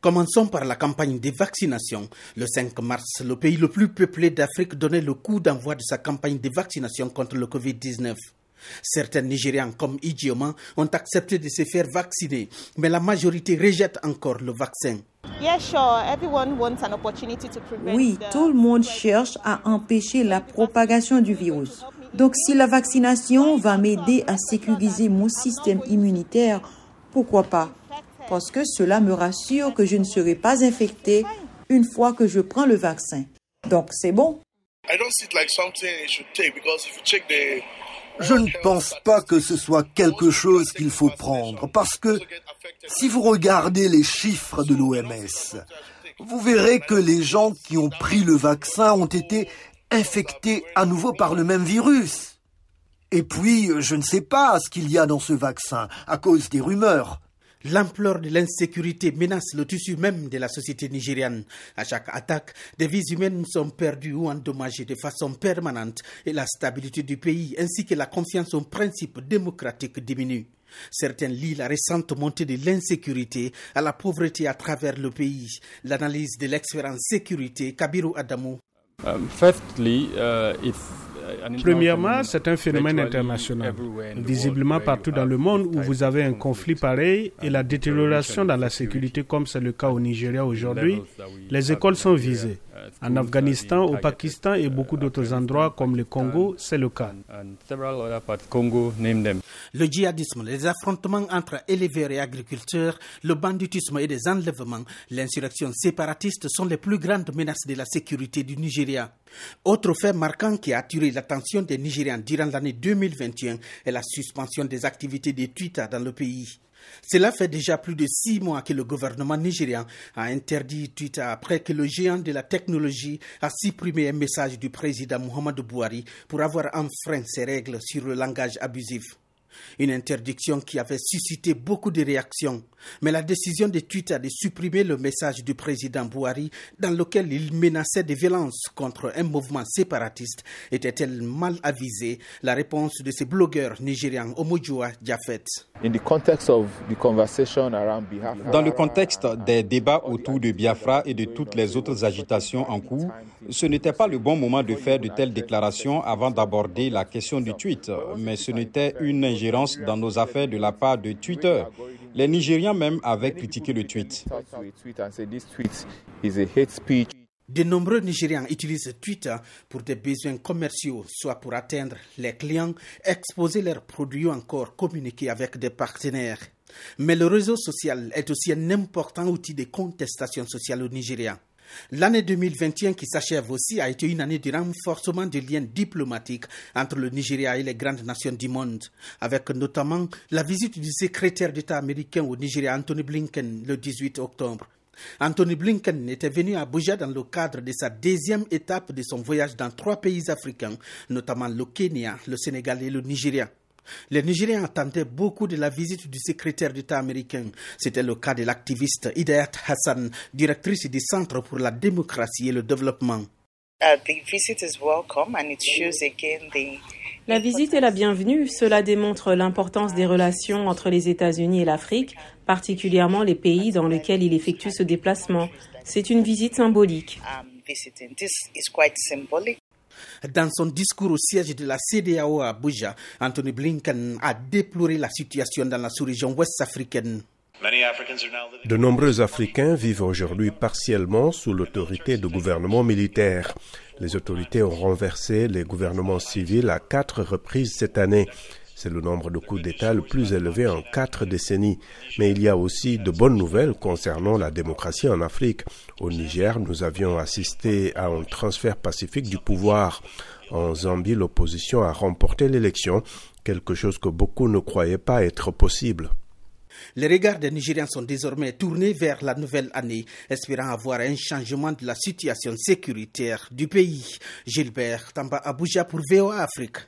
Commençons par la campagne des vaccinations. Le 5 mars, le pays le plus peuplé d'Afrique donnait le coup d'envoi de sa campagne de vaccination contre le Covid-19. Certains Nigérians, comme Idioma, ont accepté de se faire vacciner, mais la majorité rejette encore le vaccin. Oui, tout le monde cherche à empêcher la propagation du virus. Donc si la vaccination va m'aider à sécuriser mon système immunitaire, pourquoi pas? Parce que cela me rassure que je ne serai pas infecté une fois que je prends le vaccin. Donc c'est bon. Je ne pense pas que ce soit quelque chose qu'il faut prendre, parce que si vous regardez les chiffres de l'OMS, vous verrez que les gens qui ont pris le vaccin ont été infectés à nouveau par le même virus. Et puis, je ne sais pas ce qu'il y a dans ce vaccin, à cause des rumeurs. L'ampleur de l'insécurité menace le tissu même de la société nigériane. À chaque attaque, des vies humaines sont perdues ou endommagées de façon permanente et la stabilité du pays ainsi que la confiance aux principes démocratiques diminue. Certains lient la récente montée de l'insécurité à la pauvreté à travers le pays. L'analyse de l'expérience sécurité, Kabiru Adamou. Um, uh, Premièrement, c'est un phénomène international. Visiblement partout dans le monde où vous avez un conflit pareil et la détérioration dans la sécurité comme c'est le cas au Nigeria aujourd'hui, les écoles sont visées. En Afghanistan, au Pakistan et beaucoup d'autres endroits comme le Congo, c'est le cas. Le djihadisme, les affrontements entre éleveurs et agriculteurs, le banditisme et les enlèvements, l'insurrection séparatiste sont les plus grandes menaces de la sécurité du Nigeria. Autre fait marquant qui a attiré l'attention des Nigériens durant l'année 2021 est la suspension des activités de Twitter dans le pays. Cela fait déjà plus de six mois que le gouvernement nigérian a interdit Twitter après que le géant de la technologie a supprimé un message du président Muhammadu Buhari pour avoir enfreint ses règles sur le langage abusif. Une interdiction qui avait suscité beaucoup de réactions. Mais la décision de Twitter de supprimer le message du président Bouhari dans lequel il menaçait des violences contre un mouvement séparatiste était-elle mal avisée? La réponse de ces blogueurs nigérians Omojua Jafet. Dans le contexte des débats autour de Biafra et de toutes les autres agitations en cours, ce n'était pas le bon moment de faire de telles déclarations avant d'aborder la question du tweet, mais ce n'était une ingérence dans nos affaires de la part de Twitter. Les Nigérians même avaient critiqué le tweet. De nombreux Nigérians utilisent Twitter pour des besoins commerciaux, soit pour atteindre les clients, exposer leurs produits ou encore communiquer avec des partenaires. Mais le réseau social est aussi un important outil de contestation sociale au Nigeria. L'année 2021 qui s'achève aussi a été une année de renforcement des liens diplomatiques entre le Nigeria et les grandes nations du monde, avec notamment la visite du secrétaire d'État américain au Nigeria, Anthony Blinken, le 18 octobre. Anthony Blinken était venu à Abuja dans le cadre de sa deuxième étape de son voyage dans trois pays africains, notamment le Kenya, le Sénégal et le Nigeria. Les Nigériens attendaient beaucoup de la visite du secrétaire d'État américain. C'était le cas de l'activiste Hidayat Hassan, directrice du Centre pour la démocratie et le développement. Uh, la visite est la bienvenue. Cela démontre l'importance des relations entre les États-Unis et l'Afrique, particulièrement les pays dans lesquels il effectue ce déplacement. C'est une visite symbolique. Dans son discours au siège de la CDAO à Abuja, Anthony Blinken a déploré la situation dans la sous-région ouest africaine. De nombreux Africains vivent aujourd'hui partiellement sous l'autorité de gouvernements militaires. Les autorités ont renversé les gouvernements civils à quatre reprises cette année. C'est le nombre de coups d'État le plus élevé en quatre décennies. Mais il y a aussi de bonnes nouvelles concernant la démocratie en Afrique. Au Niger, nous avions assisté à un transfert pacifique du pouvoir. En Zambie, l'opposition a remporté l'élection, quelque chose que beaucoup ne croyaient pas être possible. Les regards des Nigériens sont désormais tournés vers la nouvelle année, espérant avoir un changement de la situation sécuritaire du pays. Gilbert Tamba Abuja pour VOA Afrique.